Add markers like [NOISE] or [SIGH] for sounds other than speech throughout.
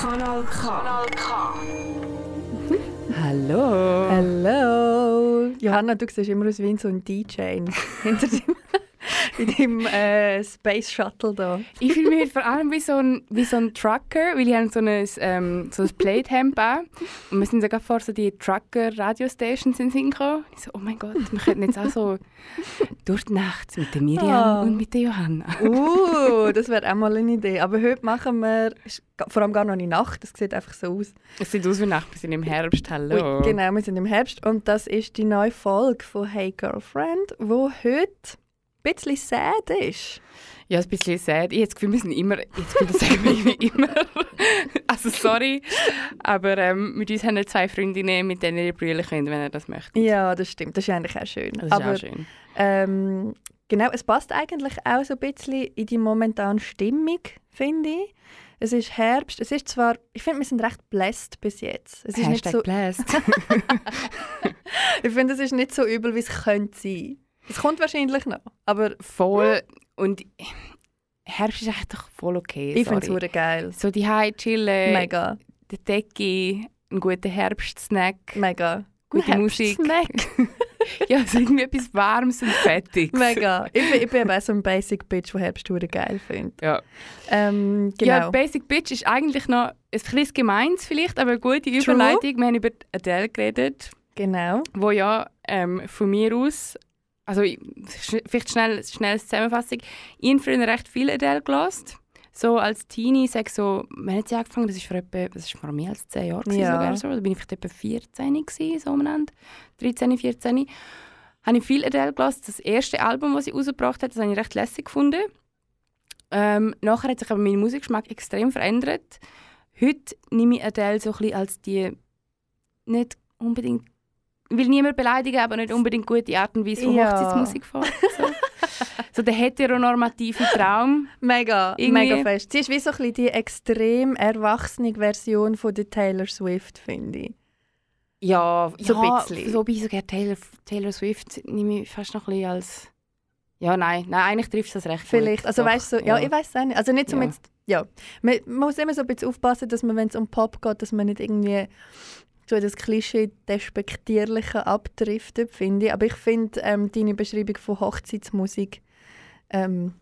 Kanal K. Kanal K. Hallo. Hallo! Johanna, du siehst immer aus wie so ein DJ [LAUGHS] hinter dem, in deinem äh, Space Shuttle da. Ich fühle mich vor allem wie so ein, wie so ein Trucker, weil ich habe so ein, ähm, so ein Playthemp an. Und wir sind sogar vor so die Trucker-Radiostations in Sinn gekommen. Ich so, oh mein Gott, wir könnten jetzt auch so durch die Nacht mit der Miriam Ah. und mit der Johanna. Uh, das wäre auch mal eine Idee. Aber heute machen wir, vor allem gar noch nicht Nacht, das sieht einfach so aus. Es sieht aus wie Nacht, wir sind im Herbst, hallo. Genau, wir sind im Herbst und das ist die neue Folge von Hey Girlfriend, wo heute ein bisschen sad ist. Ja, ein bisschen sad. Ich habe das Gefühl, wir sind immer, jetzt das sagen wir immer. [LAUGHS] also sorry, aber ähm, mit uns haben wir zwei Freundinnen, mit denen ihr brüllen könnt, wenn ihr das möchtet. Ja, das stimmt, das ist eigentlich auch schön. Das ist Aber auch schön. Ähm, genau, es passt eigentlich auch so ein bisschen in die momentane Stimmung, finde ich. Es ist Herbst. Es ist zwar, ich finde, wir sind recht blessed bis jetzt. Es ist nicht Hashtag so, blessed. [LAUGHS] ich finde, es ist nicht so übel, wie es könnte sein. Es kommt wahrscheinlich noch, aber voll. Und Herbst ist eigentlich doch voll okay. ich finde es geil. So die High chillen, Mega, die Decke, einen guten Herbstsnack, mega. gute Musik. [LAUGHS] Ja, so irgendwie etwas Warmes und Fettiges. Mega. Ich bin, ich bin eben so ein Basic Bitch, der Herbst geil findet. Ja. Ähm, ja, genau. Basic Bitch ist eigentlich noch ein bisschen gemeins vielleicht, aber eine gute Überleitung. Wir haben über Adele geredet, genau. wo ja ähm, von mir aus, also vielleicht schnell, schnell Zusammenfassung, ich habe früher recht viel Adele gelassen. So als Teenie, sag so, wann hat sie angefangen? Das ist vor etwa, das ist vor mehr als 10 Jahren Ja. sogar so. Da bin ich vielleicht etwa 14 gewesen, so umeinander. 13, 14. Habe ich viel Adele gelassen. Das erste Album, das sie rausgebracht hat, das habe ich recht lässig gefunden. Ähm, nachher hat sich aber mein Musikgeschmack extrem verändert. Heute nehme ich Adele so ein bisschen als die nicht unbedingt will niemand beleidigen, aber nicht unbedingt gute Art und Weise von Ja. Hochzeitsmusik vor. So. so der heteronormative Traum. Mega, Irgendwie- mega fest. Sie ist wie so ein bisschen die extrem erwachsene Version von der Taylor Swift, finde ich. Ja, So ein ja, bisschen. So bei sogar Taylor, Taylor Swift nehme ich fast noch ein bisschen als... Ja, nein, nein eigentlich trifft es das recht Vielleicht, gut. also Doch, weißt du, so, ja, ich weiß auch nicht. Also nicht um Ja. jetzt, ja. Man, man muss immer so ein bisschen aufpassen, dass man, wenn es um Pop geht, dass man nicht irgendwie in das Klischee Despektierliche abdriftet, finde ich. Aber ich finde ähm, deine Beschreibung von Hochzeitsmusik ähm,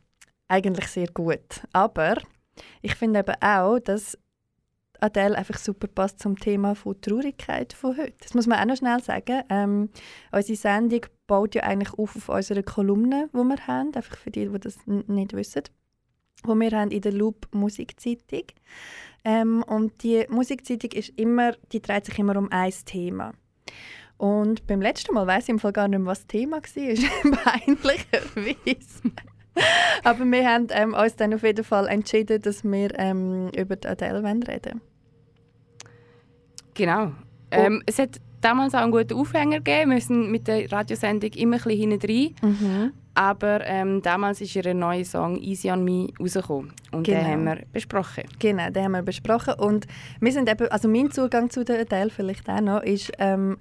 eigentlich sehr gut. Aber ich finde eben auch, dass Adele einfach super passt zum Thema von Traurigkeit von heute. Das muss man auch noch schnell sagen. Ähm, unsere Sendung baut ja eigentlich auf auf unsere Kolumne, die wir haben, einfach für die, die das nicht wissen, wo wir haben in der Loop Musikzeitung. Ähm, und die Musikzeitung ist immer, die dreht sich immer um ein Thema. Und beim letzten Mal weiß ich im Fall gar nicht mehr, was das Thema war, [LAUGHS] peinlicherweise. [LAUGHS] Aber wir haben ähm, uns dann auf jeden Fall entschieden, dass wir ähm, über die Adele reden Genau. Ähm, es hat damals auch einen guten Aufhänger gegeben. Wir sind mit der Radiosendung immer ein bisschen hinten rein. mhm. Aber ähm, damals ist ihr neuer Song «Easy on Me» rausgekommen. Und Genau. den haben wir besprochen. Genau, den haben wir besprochen. Und wir sind eben, also mein Zugang zu der Adele vielleicht auch noch, ist, ähm,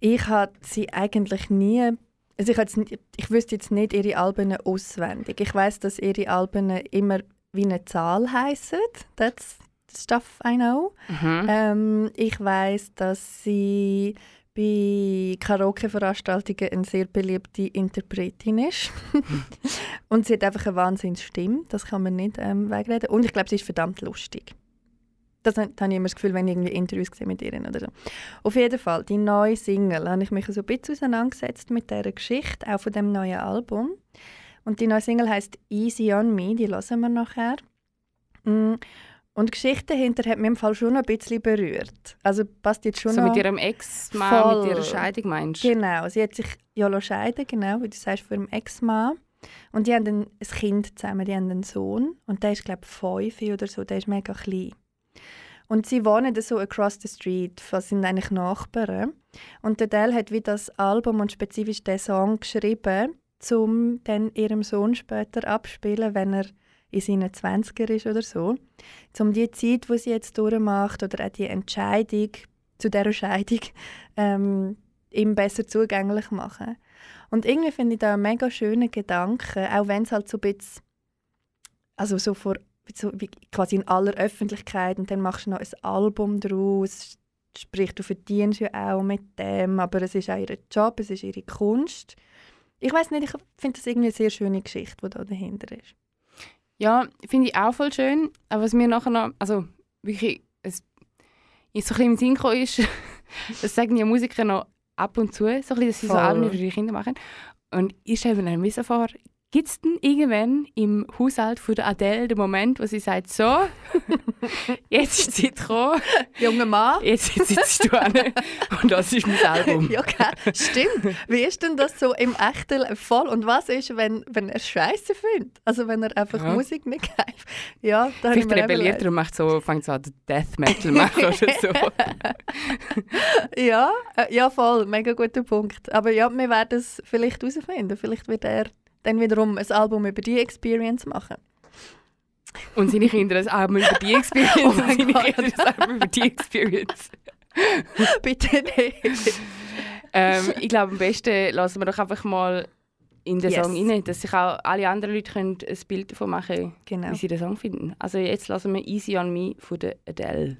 ich habe sie eigentlich nie, also ich, jetzt, ich wüsste jetzt nicht ihre Alben auswendig. Ich weiß, dass ihre Alben immer wie eine Zahl heißen. That's stuff I know. Mhm. Ähm, ich weiß, dass sie bei Karaoke-Veranstaltungen eine sehr beliebte Interpretin ist. [LAUGHS] und sie hat einfach eine Wahnsinnsstimme, das kann man nicht ähm, wegreden. Und ich glaube, sie ist verdammt lustig. Das habe habe ich immer das Gefühl, wenn ich irgendwie Interviews sehe mit ihr oder so. Auf jeden Fall, die neue Single, habe ich mich so ein bisschen auseinandergesetzt mit dieser Geschichte, auch von dem neuen Album. Und die neue Single heißt Easy on Me, die hören wir nachher. Mm, Und die Geschichte dahinter hat mich im Fall schon ein bisschen berührt. Also passt jetzt schon So noch... mit ihrem Ex-Mann, mit ihrer Scheidung meinst du? Genau, sie hat sich ja scheiden, genau, wie du sagst, von ihrem Ex-Mann. Und die haben dann ein Kind zusammen, die haben einen Sohn. Und der ist, glaube ich, fünf oder so, der ist mega klein. Und sie wohnen so across the street, sind eigentlich Nachbarn. Und der Adele hat wie das Album und spezifisch den Song geschrieben, um dann ihrem Sohn später abspielen, wenn er in seinen 20er ist oder so. Um die Zeit, die sie jetzt durchmacht oder auch die Entscheidung zu dieser Scheidung [LAUGHS] ähm, ihm besser zugänglich machen. Und irgendwie finde ich da einen mega schönen Gedanken, auch wenn es halt so ein bisschen also so vor so quasi in aller Öffentlichkeit und dann machst du noch ein Album daraus. Sprich, du verdienst ja auch mit dem, aber es ist auch ihr Job, es ist ihre Kunst. Ich weiß nicht, ich finde das irgendwie eine sehr schöne Geschichte, die da dahinter ist. Ja, finde ich auch voll schön. Aber was mir nachher noch, also wirklich, es ist so ein bisschen im Sinn gekommen ist, [LAUGHS] das sagen ja Musiker noch ab und zu, so ein bisschen, dass sie so Voll. Alben für ihre Kinder machen. Und ich mir dann ein vor, gibt es denn irgendwann im Haushalt von der Adele den Moment, wo sie sagt, so, [LAUGHS] jetzt ist die Zeit gekommen, Junger Mann. jetzt sitzt du an und das ist mein Album. ja, okay. stimmt. Wie ist denn das so im echten Voll? Und was ist, wenn, wenn er Scheiße findet? Also wenn er einfach Ja. Musik nicht greift? Ja, da habe ich Vielleicht rebelliert er und macht so, fängt so an, Death Metal machen oder so. [LAUGHS] Ja, äh, ja, voll. Mega guter Punkt. Aber ja, wir werden es vielleicht herausfinden. Vielleicht wird er dann wiederum ein Album über die Experience machen. Und seine Kinder ein Album über die Experience. Oh und seine Gott. Kinder ein Album über die Experience. [LAUGHS] Bitte nicht. Ähm, ich glaube, am besten lassen wir doch einfach mal in den Yes. Song rein, dass sich auch alle anderen Leute können ein Bild davon machen können, Genau. wie sie den Song finden. Also jetzt lassen wir «Easy on Me» von der Adele.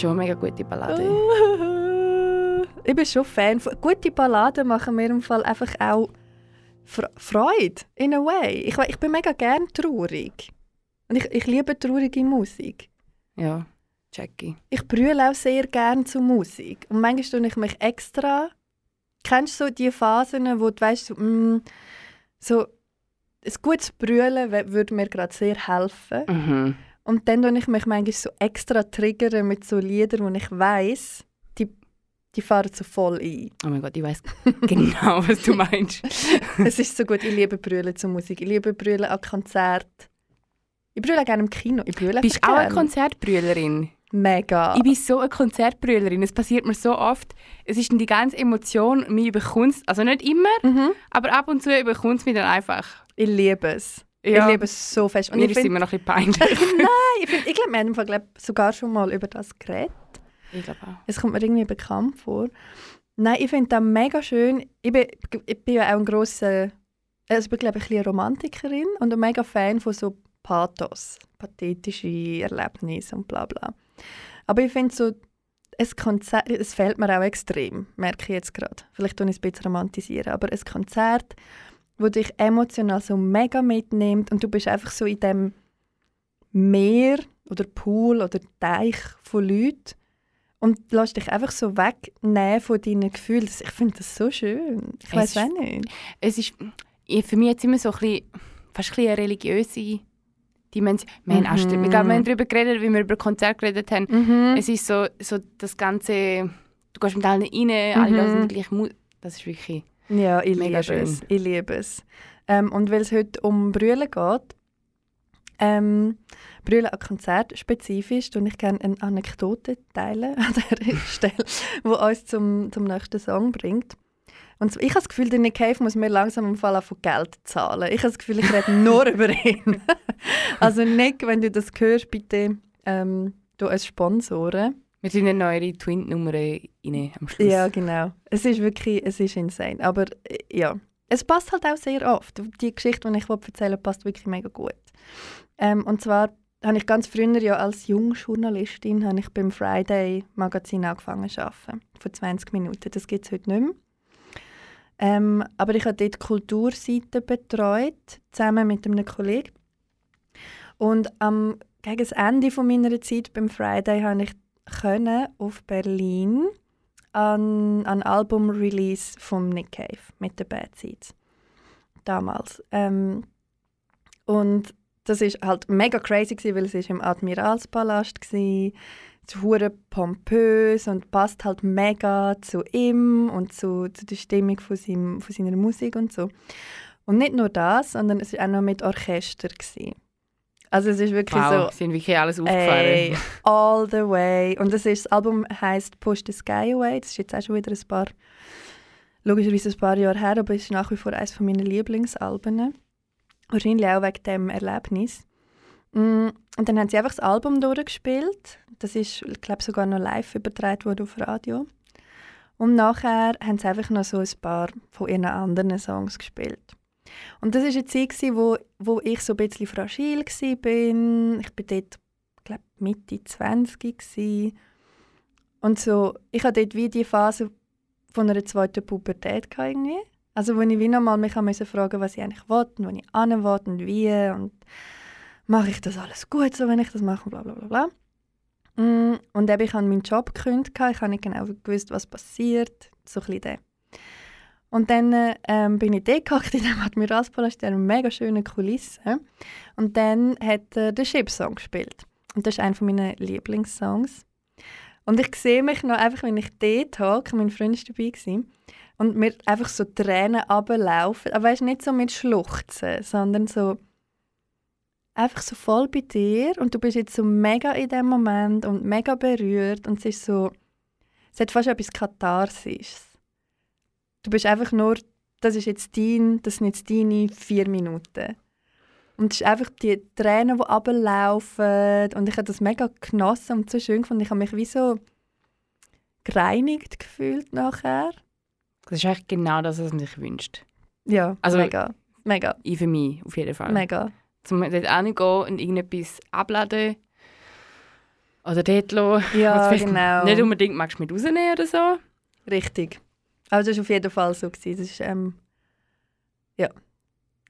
Schon eine mega gute Ballade. [LAUGHS] Ich bin schon Fan. Von, gute Balladen machen mir im Fall einfach auch Fre- Freude, in a way. Ich, ich bin mega gern traurig. Und ich, ich liebe traurige Musik. Ja, Jackie. Ich brülle auch sehr gern zu Musik. Und manchmal tue ich mich extra. Kennst du so die Phasen, wo du weißt, so, mm, so ein gutes Brüllen we- würde mir gerade sehr helfen. Mhm. Und dann tue ich mich manchmal so extra triggern mit so Liedern, wo ich weiß, die, die fahren so voll ein. Oh mein Gott, ich weiß [LAUGHS] genau, was du meinst. [LAUGHS] es ist so gut, ich liebe Brüllen zu Musik. Ich liebe Brüllen an Konzerten. Ich brülle gerne im Kino. Ich brülle Bist du auch eine. Konzertbrüllerin? Mega. Ich bin so eine Konzertbrüllerin. Es passiert mir so oft. Es ist die ganze Emotion, mich überkommt Also nicht immer, mhm. aber ab und zu überkommt es mich dann einfach. Ich liebe es. Ja. Ich liebe es so fest. Und Mir ich ist es finde, immer noch ein bisschen peinlich. [LAUGHS] Nein, ich, find, ich glaube, wir haben glaub, sogar schon mal über das geredet. ich glaube auch. Es kommt mir irgendwie bekannt vor. Nein, ich finde das mega schön. Ich bin, ich bin ja auch ein grosser, also ich bin glaube ich ein bisschen Romantikerin und ein mega Fan von so Pathos, pathetische Erlebnisse und bla bla. Aber ich finde so, ein Konzert, es fehlt mir auch extrem, merke ich jetzt gerade. Vielleicht tue ich es ein bisschen romantisieren, aber ein Konzert, wo dich emotional so mega mitnimmt und du bist einfach so in dem Meer oder Pool oder Teich von Leuten und lässt dich einfach so wegnehmen von deinen Gefühlen. Ich finde das so schön. Ich weiß auch nicht. Es ist für mich jetzt immer so ein bisschen, fast ein bisschen eine religiöse Dimension. Wir, haben Mhm. ich glaube, wir haben darüber geredet, wie wir über Konzerte geredet haben. Mhm. Es ist so, so das ganze, du gehst mit allen rein, alle Mhm. hören die gleiche Musik. Das ist wirklich... Ja, ich Mega liebe schön. es. Ich liebe es. Ähm, und weil es heute um Brüllen geht, ähm, Brüllen an Konzert spezifisch, und ich gerne eine Anekdote teilen an dieser [LAUGHS] Stelle, die uns zum, zum nächsten Song bringt. Und ich habe das Gefühl, der Nick Cave muss mir langsam im Fall von Geld zahlen. Ich habe das Gefühl, ich rede nur [LAUGHS] über ihn. [LAUGHS] also Nick, wenn du das hörst, bitte ähm, du als Sponsoren. Wir sind eine neue Twin-Nummer rein am Schluss. Ja, genau. Es ist wirklich, es ist insane. Aber äh, ja, es passt halt auch sehr oft. Die Geschichte, die ich erzählen will, passt wirklich mega gut. Ähm, und zwar habe ich ganz früher ja als Jungjournalistin habe ich beim Friday Magazin angefangen zu arbeiten. Vor 20 Minuten. Das gibt es heute nicht mehr. Ähm, aber ich habe dort die Kulturseite betreut, zusammen mit einem Kollegen. Und am, gegen das Ende meiner Zeit beim Friday habe ich können auf Berlin an, an Album-Release vom Nick Cave mit den Bad Seeds. Damals. Ähm, und das ist halt mega crazy gewesen, weil es ist im Admiralspalast war. Es hure pompös und passt halt mega zu ihm und zu, zu der Stimmung von, seinem, von seiner Musik und so. Und nicht nur das, sondern es war auch noch mit Orchester. Gewesen. Also es ist wirklich so... Wow, sind wirklich alles aufgefahren. Ey, [LAUGHS] all the way. Und das, ist, das Album heißt Push the Sky Away. Das ist jetzt auch schon wieder ein paar, logischerweise ein paar Jahre her, aber es ist nach wie vor eines meiner Lieblingsalben. Wahrscheinlich auch wegen dem Erlebnis. Mm, Und dann haben sie einfach das Album durchgespielt. Das ist, ich glaube, sogar noch live übertragen worden auf Radio. Und nachher haben sie einfach noch so ein paar von ihren anderen Songs gespielt. Und das war eine Zeit, wo, wo ich so ein bisschen fragil war. Ich war dort, glaube Mitte 20 gewesen. Und so, ich hatte dort wie die Phase von einer zweiten Pubertät irgendwie. Also wo ich wie nochmal mich musste fragen, was ich eigentlich will und wo ich hin will und wie und mache ich das alles gut, so wenn ich das mache, bla bla bla bla. Mm, Und eben, ich habe meinen Job gekündigt, ich habe nicht genau gewusst, was passiert, so ein bisschen. Und dann ähm, bin ich dort gehockt [LAUGHS] in dem Admiralspalast, in einer mega schönen Kulisse. Und dann hat er den Ship-Song gespielt. Und das ist einer meiner Lieblingssongs. Und ich sehe mich noch einfach, wenn ich dort hocke, mein Freund war dabei, gewesen, und mir einfach so Tränen runterlaufen. Aber weißt, nicht so mit Schluchzen, sondern so einfach so voll bei dir und du bist jetzt so mega in dem Moment und mega berührt und es ist so, es hat fast etwas Katharsis. Du bist einfach nur, das ist jetzt dein, das sind jetzt deine vier Minuten. Und es ist einfach die Tränen, die runterlaufen und ich habe das mega genossen und so schön gefunden. Ich habe mich wie so gereinigt gefühlt nachher. Das ist eigentlich genau das, was man sich wünscht. Ja, Also- mega, mega, Ich für mich, auf jeden Fall. mega. Zum dort hingehen und irgendetwas abladen. Oder dort lassen. Ja, genau. Nicht unbedingt magst du mit rausnehmen oder so. Richtig. Also das war auf jeden Fall so. Gewesen. Das ist, ähm, ja,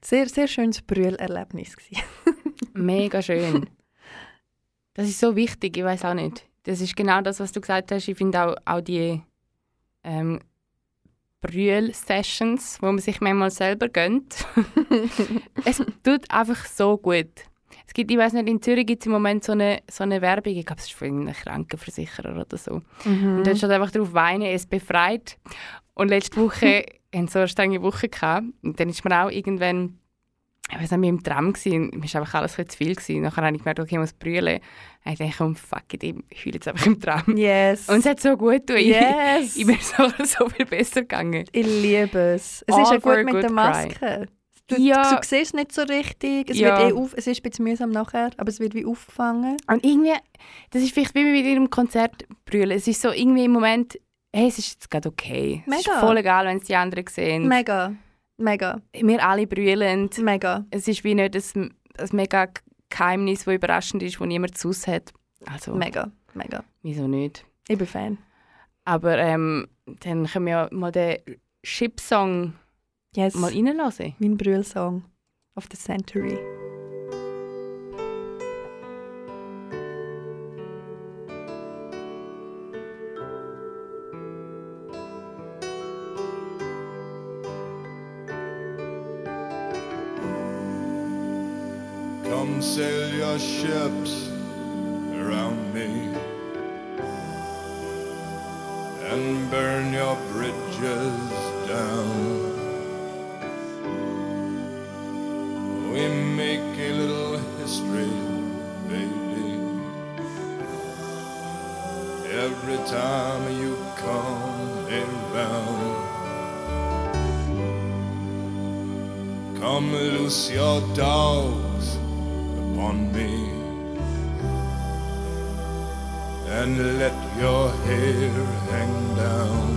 sehr, sehr schönes Brühlerlebnis. gewesen. [LAUGHS] Mega schön. Das ist so wichtig, ich weiß auch nicht. Das ist genau das, was du gesagt hast. Ich finde auch, auch die ähm, Brühl-Sessions, wo man sich manchmal selber gönnt. [LAUGHS] es tut einfach so gut. Es gibt, ich weiß nicht, in Zürich gibt es im Moment so eine, so eine Werbung, ich glaube, es ist von irgendeinem Krankenversicherer oder so. Und dort steht einfach drauf, weinen, es befreit. Und letzte Woche [LAUGHS] haben so eine strenge Woche gehabt. Und dann ist mir auch irgendwann, ich weiß nicht, im Tram gewesen, mir war einfach alles ein zu viel gewesen. Nachher habe ich gemerkt, okay, ich muss brüllen. Und ich dachte, komm, fuck it, ich heule jetzt einfach im Tram. Yes. Und es hat so gut getan. Yes. Ich, ich bin so, [LAUGHS] so viel besser gegangen. Ich liebe es. Es All ist ja gut mit der cry. Du, Ja. du siehst nicht so richtig. Es, Ja. wird eh auf, es ist ein bisschen mühsam nachher, aber es wird wie aufgefangen. Und irgendwie, das ist vielleicht wie bei ihrem Konzert brüllen. Es ist so irgendwie im Moment, hey, es ist jetzt gerade okay. Es ist Mega. voll egal, wenn es die anderen sehen. Mega. Mega. Wir alle brüllen. Mega. Es ist wie nicht ein, ein mega Geheimnis, das überraschend ist, wo niemand zu hat. Also, Mega. Mega. wieso nicht? Ich bin Fan. Aber ähm, dann können wir mal den Chip-Song Yes. mal reinlassen. Mein Brüllsong of the Century. Come sail your ships around me and burn your bridges down. Time you come around. Come loose your dogs upon me and let your hair hang down.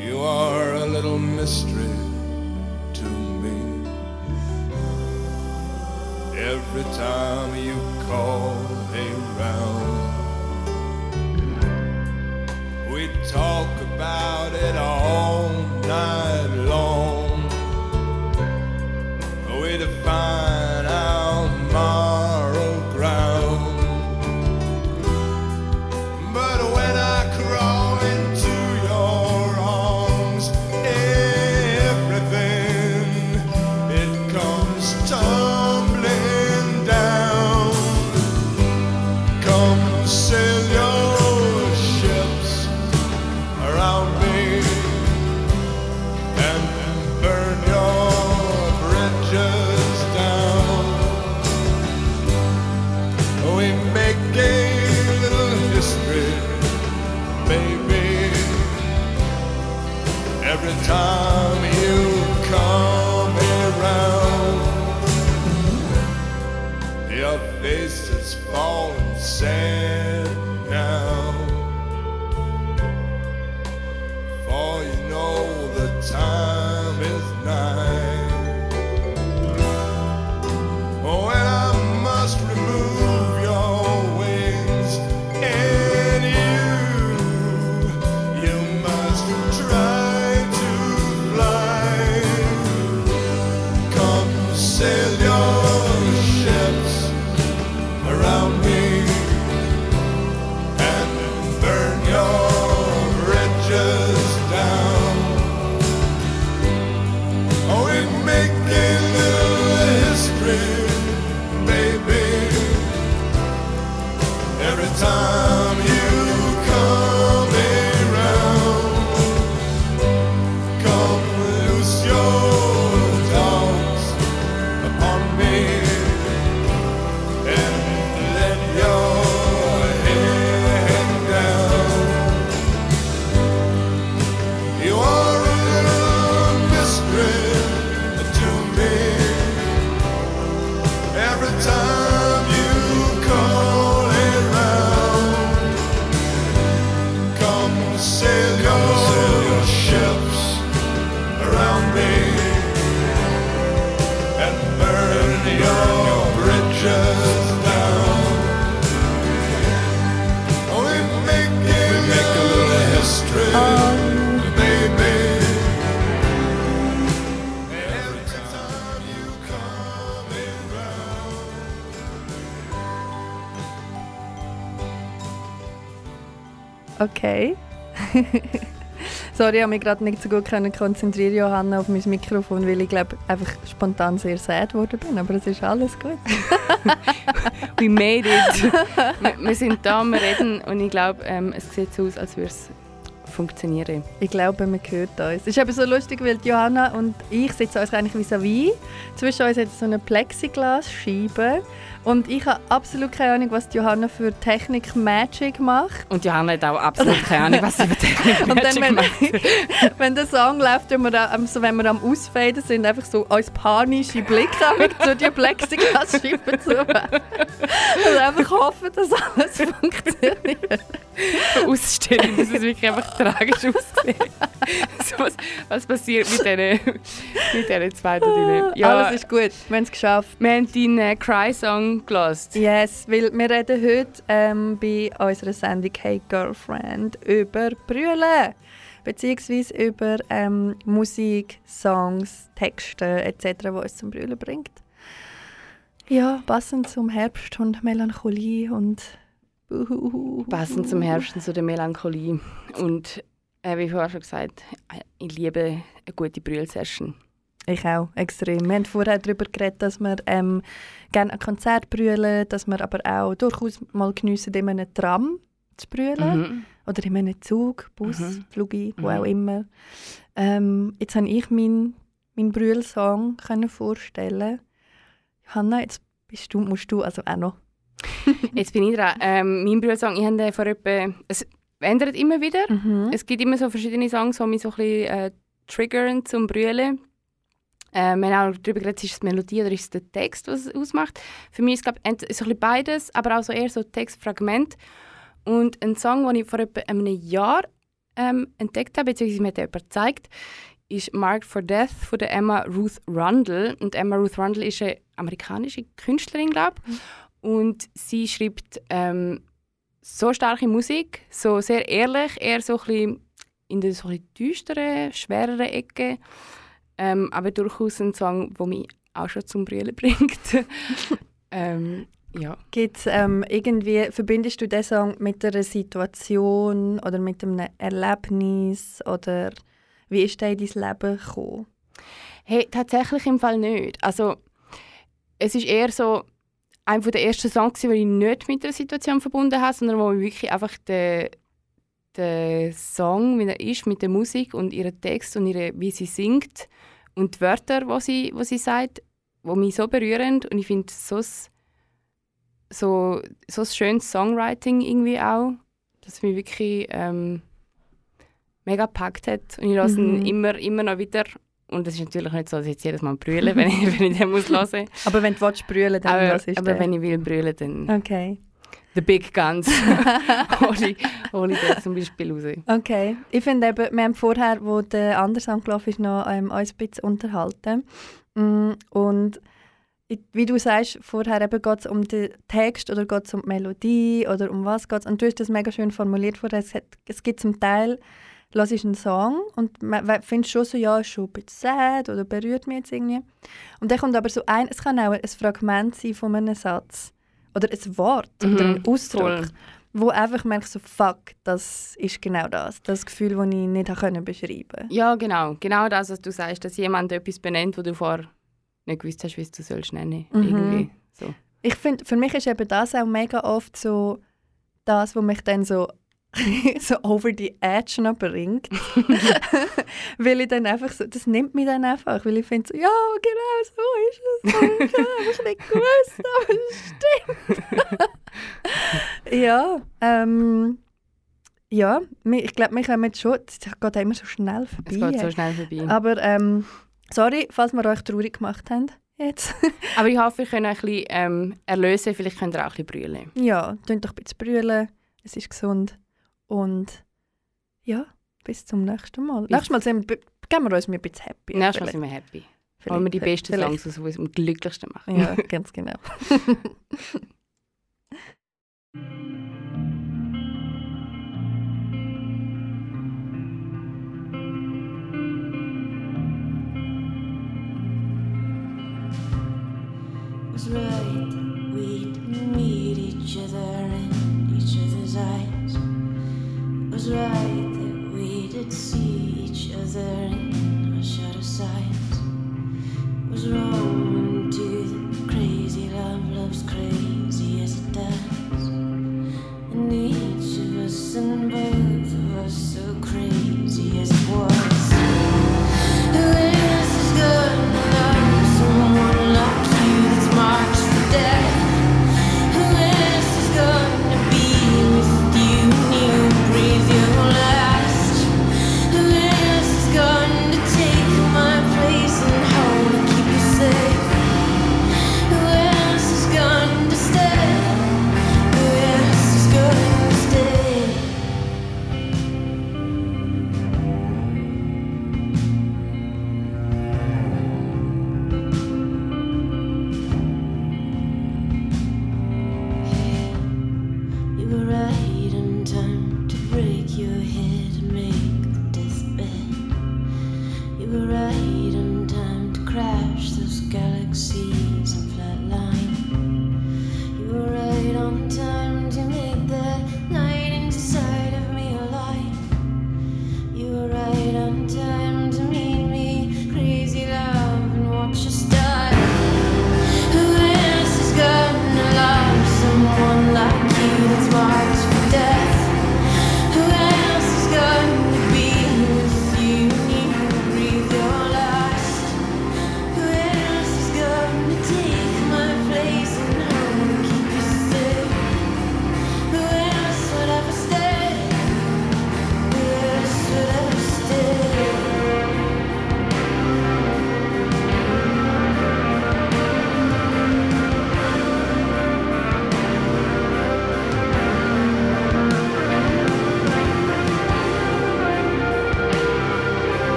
You are a little mystery to me. Every time you call we talk about it all every time. Okay. [LAUGHS] Sorry, ich habe mich gerade nicht so gut konzentrieren, Johanna, auf mein Mikrofon, weil ich glaube einfach spontan sehr sad geworden bin. Aber es ist alles gut. We made it. [LAUGHS] wir, wir sind da, wir reden und ich glaube, ähm, es sieht so aus, als würde es funktionieren. Ich glaube, man hört uns. Es ist eben so lustig, weil Johanna und ich sitzen uns eigentlich vis-à-vis. Zwischen uns hat es so eine Plexiglasscheibe. Und ich habe absolut keine Ahnung, was Johanna für Technik Magic macht. Und Johanna hat auch absolut keine Ahnung, was sie für [LAUGHS] Technik Und Magic wenn, macht. [LAUGHS] wenn der Song läuft, wenn wir, am- so, wenn wir am Ausfaden sind, einfach so als panische Blicke zu die Plexiglasscheibe zu werfen. Also einfach hoffen, dass alles [LAUGHS] funktioniert. Für Ausstellung, dass es wirklich einfach tragisch aussieht. [LAUGHS] so was, was passiert mit diesen, mit zwei da drinnen? Ja, Alles ist gut, wir haben es geschafft. wir haben deinen äh, Cry-Song gelassen. Yes, weil wir reden heute ähm, bei unserer Sendung «Hey Girlfriend» über Brüllen. Beziehungsweise über ähm, Musik, Songs, Texte etc., die uns zum Brüllen bringt. Ja, passend zum Herbst und Melancholie und. Passend zum Herbst und zu der Melancholie. Und äh, wie vorher schon gesagt, äh, ich liebe eine gute Brühl-Session. Ich auch, extrem. Wir haben vorher darüber geredet, dass wir ähm, gerne ein Konzert brüllen, dass wir aber auch durchaus mal geniessen, in einem Tram zu brüllen. Mhm. Oder in einem Zug, Bus, Mhm. Flugi, wo Mhm. auch immer. Ähm, jetzt habe ich meinen mein Brühl-Song können vorstellen. Johanna, jetzt bist du, musst du also auch noch. [LAUGHS] Jetzt bin ich dran. Ähm, mein Brühl-Song, ich habe vor etwa... Es ändert immer wieder. Mhm. Es gibt immer so verschiedene Songs, die mich so ein bisschen äh, triggern zum Brüllen. Äh, wir haben auch darüber geredet, ist es die Melodie oder ist es der Text, was es ausmacht. Für mich ist es glaub, so ein beides, aber auch so eher so Textfragment. Und ein Song, den ich vor etwa einem Jahr ähm, entdeckt habe, beziehungsweise mir hat jemand gezeigt, ist «Marked for Death» von der Emma Ruth Rundle. Und Emma Ruth Rundle ist eine amerikanische Künstlerin, glaube ich. Und sie schreibt ähm, so starke Musik, so sehr ehrlich, eher so ein bisschen in der so ein düsteren, schwereren Ecke. Ähm, aber durchaus ein Song, der mich auch schon zum Brüllen [LAUGHS] bringt. ähm, ja. Gibt's, ähm, irgendwie, verbindest du diesen Song mit einer Situation oder mit einem Erlebnis? Oder wie ist der in dein Leben gekommen? Hey, tatsächlich im Fall nicht. Also, es ist eher so einer der ersten Songs, die ich nicht mit der Situation verbunden habe, sondern wo ich wirklich einfach den, den Song, wie er ist, mit der Musik und ihren Text und ihre, wie sie singt und die Wörter, die sie, wo sie sagt, wo mich so berühren und ich finde so so so schönes Songwriting irgendwie auch, dass mich wirklich ähm, mega gepackt hat und ich ihn Mhm. immer, immer noch wieder und es ist natürlich nicht so, dass ich jetzt jedes Mal brülle, wenn ich, [LAUGHS] wenn ich den muss hören. Aber wenn du willst, brüllen dann aber was ist aber der? wenn ich will brüllen, dann Okay. The Big Guns [LAUGHS] hole ich, hole ich den zum Beispiel raus. Okay. Ich finde eben, wir haben vorher, wo der andere Song gelaufen ist, noch ähm, uns ein bisschen unterhalten. Mm, Und wie du sagst, vorher eben geht es um den Text oder geht es um die Melodie oder um was geht Und du hast das mega schön formuliert vorher. Es, hat, es gibt zum Teil, hörst du einen Song und findest schon so, ja, ist schon ein bisschen sad oder berührt mich jetzt irgendwie. Und dann kommt aber so ein, es kann auch ein Fragment sein von einem Satz oder ein Wort oder ein Mhm, Ausdruck voll. wo einfach merkst so fuck, das ist genau das, das Gefühl, das ich nicht können beschreiben. Ja, genau. Genau das, was du sagst, dass jemand etwas benennt, wo du vorher nicht gewusst hast, wie es du sollst nennen. Mhm. Irgendwie. So. Ich finde, für mich ist eben das auch mega oft so das, was mich dann so [LAUGHS] so over the edge noch bringt. [LAUGHS] weil ich dann einfach so, das nimmt mich dann einfach, weil ich finde so, ja, genau so ist es. [LAUGHS] Oh, ich habe nicht gewusst, aber es stimmt. ja, ähm, ja, ich glaube, wir kommen jetzt schon, es geht immer so schnell vorbei. Es geht so schnell vorbei. Aber ähm, sorry, falls wir euch traurig gemacht haben. Jetzt. Aber ich hoffe, wir können ein bisschen ähm, erlösen. Vielleicht könnt ihr auch ein bisschen brüllen. ja, tun doch ein bisschen brüllen. Es ist gesund. Und ja, bis zum nächsten Mal. Nächstes Mal sind wir, geben wir uns ein bisschen happy. Nächstes Mal sind wir happy. Wollen wir die besten vielleicht. Songs aus, die uns am glücklichsten machen. Ja, ganz genau. [LAUGHS]